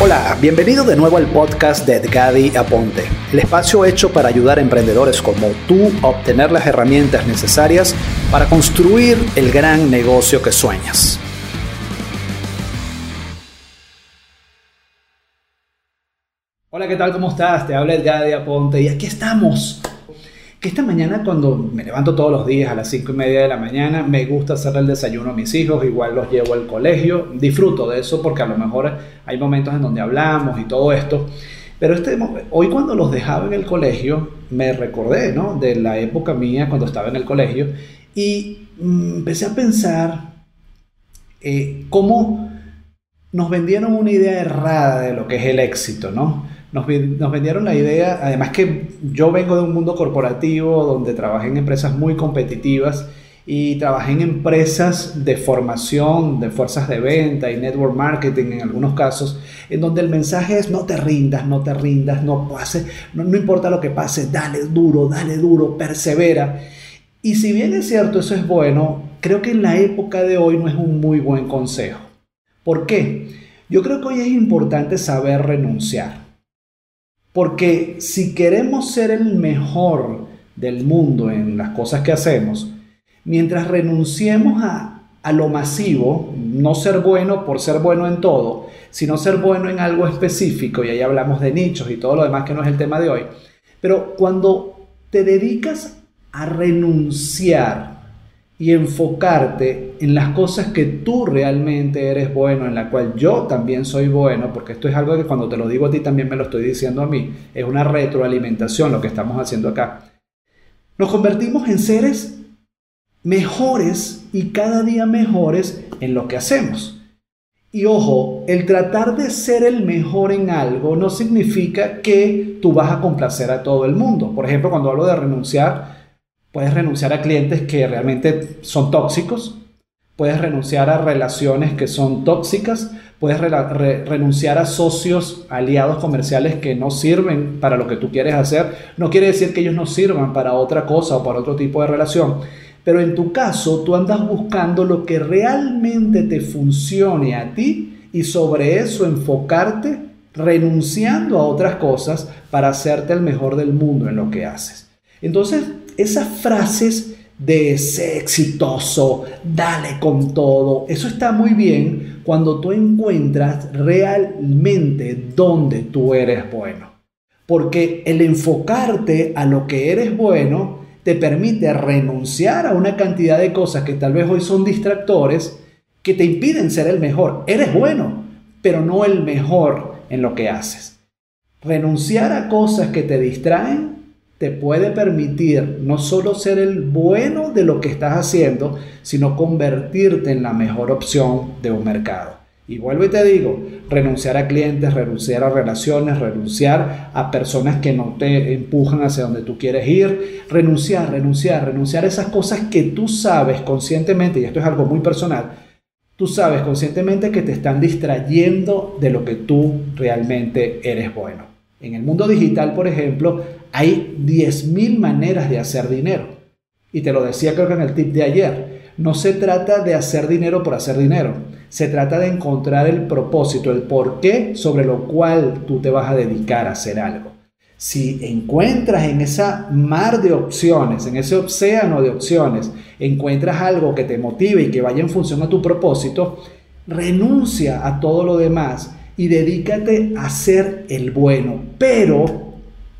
Hola, bienvenido de nuevo al podcast de Edgadi Aponte, el espacio hecho para ayudar a emprendedores como tú a obtener las herramientas necesarias para construir el gran negocio que sueñas. Hola, ¿qué tal? ¿Cómo estás? Te habla Edgadi Aponte y aquí estamos que esta mañana cuando me levanto todos los días a las 5 y media de la mañana, me gusta hacer el desayuno a mis hijos, igual los llevo al colegio, disfruto de eso porque a lo mejor hay momentos en donde hablamos y todo esto, pero este, hoy cuando los dejaba en el colegio, me recordé ¿no? de la época mía cuando estaba en el colegio y mm, empecé a pensar eh, cómo nos vendieron una idea errada de lo que es el éxito, ¿no? Nos, vendieron la idea, además que yo vengo de un mundo corporativo donde trabajé en empresas muy competitivas y trabajé en empresas de formación, de fuerzas de venta y network marketing en algunos casos, en donde el mensaje es no te rindas, no te rindas, no pase, no, no importa lo que pase, dale duro, dale duro, persevera. Y si bien es cierto, eso es bueno, creo que en la época de hoy no es un muy buen consejo. ¿Por qué? Yo creo que hoy es importante saber renunciar. Porque si queremos ser el mejor del mundo en las cosas que hacemos, mientras renunciemos a, lo masivo, no ser bueno por ser bueno en todo, sino ser bueno en algo específico, y ahí hablamos de nichos y todo lo demás que no es el tema de hoy, pero cuando te dedicas a renunciar y enfocarte en las cosas que tú realmente eres bueno, en la cual yo también soy bueno, porque esto es algo que cuando te lo digo a ti también me lo estoy diciendo a mí, es una retroalimentación lo que estamos haciendo acá. Nos convertimos en seres mejores y cada día mejores en lo que hacemos. Y ojo, el tratar de ser el mejor en algo no significa que tú vas a complacer a todo el mundo. Por ejemplo, cuando hablo de renunciar, Puedes renunciar a clientes que realmente son tóxicos, puedes renunciar a relaciones que son tóxicas, puedes renunciar a socios, aliados comerciales que no sirven para lo que tú quieres hacer. No quiere decir que ellos no sirvan para otra cosa o para otro tipo de relación, pero en tu caso tú andas buscando lo que realmente te funcione a ti y sobre eso enfocarte renunciando a otras cosas para hacerte el mejor del mundo en lo que haces. Entonces, esas frases de ser exitoso, dale con todo, eso está muy bien cuando tú encuentras realmente dónde tú eres bueno. Porque el enfocarte a lo que eres bueno te permite renunciar a una cantidad de cosas que tal vez hoy son distractores que te impiden ser el mejor. Eres bueno, pero no el mejor en lo que haces. Renunciar a cosas que te distraen te puede permitir no solo ser el bueno de lo que estás haciendo, sino convertirte en la mejor opción de un mercado. Y vuelvo y te digo, renunciar a clientes, renunciar a relaciones, renunciar a personas que no te empujan hacia donde tú quieres ir, renunciar, renunciar, renunciar a esas cosas que tú sabes conscientemente, y esto es algo muy personal, tú sabes conscientemente que te están distrayendo de lo que tú realmente eres bueno. En el mundo digital, por ejemplo, hay 10.000 maneras de hacer dinero. Y te lo decía creo que en el tip de ayer. No se trata de hacer dinero por hacer dinero. Se trata de encontrar el propósito, el porqué sobre lo cual tú te vas a dedicar a hacer algo. Si encuentras en esa mar de opciones, en ese océano de opciones, encuentras algo que te motive y que vaya en función a tu propósito, renuncia a todo lo demás y dedícate a ser el bueno. Pero,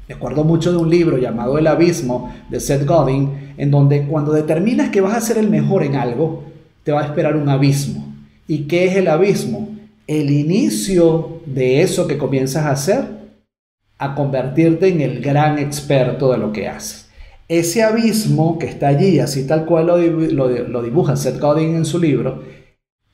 me acuerdo mucho de un libro llamado El Abismo de Seth Godin, en donde cuando determinas que vas a ser el mejor en algo, te va a esperar un abismo. ¿Y qué es el abismo? El inicio de eso que comienzas a hacer a convertirte en el gran experto de lo que haces. Ese abismo que está allí, así tal cual lo, lo dibuja Seth Godin en su libro,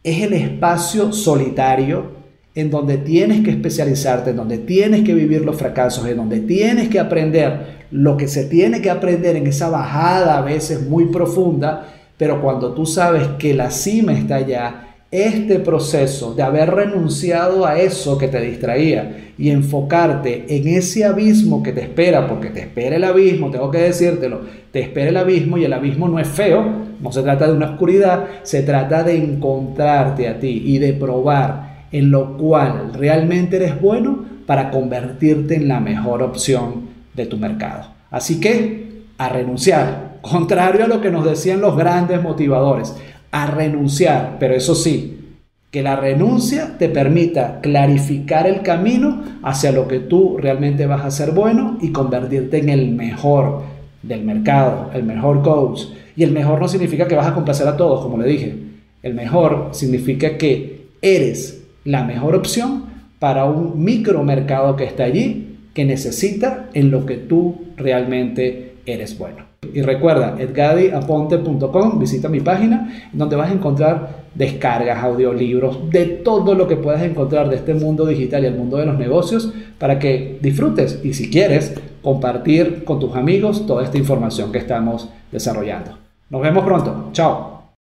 es el espacio solitario en donde tienes que especializarte, en donde tienes que vivir los fracasos, en donde tienes que aprender lo que se tiene que aprender en esa bajada a veces muy profunda, pero cuando tú sabes que la cima está allá, este proceso de haber renunciado a eso que te distraía y enfocarte en ese abismo que te espera, porque te espera el abismo, tengo que decírtelo, te espera el abismo y el abismo no es feo, no se trata de una oscuridad, se trata de encontrarte a ti y de probar en lo cual realmente eres bueno para convertirte en la mejor opción de tu mercado. Así que a renunciar, contrario a lo que nos decían los grandes motivadores, a renunciar, pero eso sí, que la renuncia te permita clarificar el camino hacia lo que tú realmente vas a ser bueno y convertirte en el mejor del mercado, el mejor coach. Y el mejor no significa que vas a complacer a todos, como le dije. El mejor significa que eres la mejor opción para un micromercado que está allí, que necesita en lo que tú realmente eres bueno. Y recuerda, edgadiaponte.com, visita mi página, donde vas a encontrar descargas, audiolibros, de todo lo que puedas encontrar de este mundo digital y el mundo de los negocios para que disfrutes y si quieres compartir con tus amigos toda esta información que estamos desarrollando. Nos vemos pronto. Chao.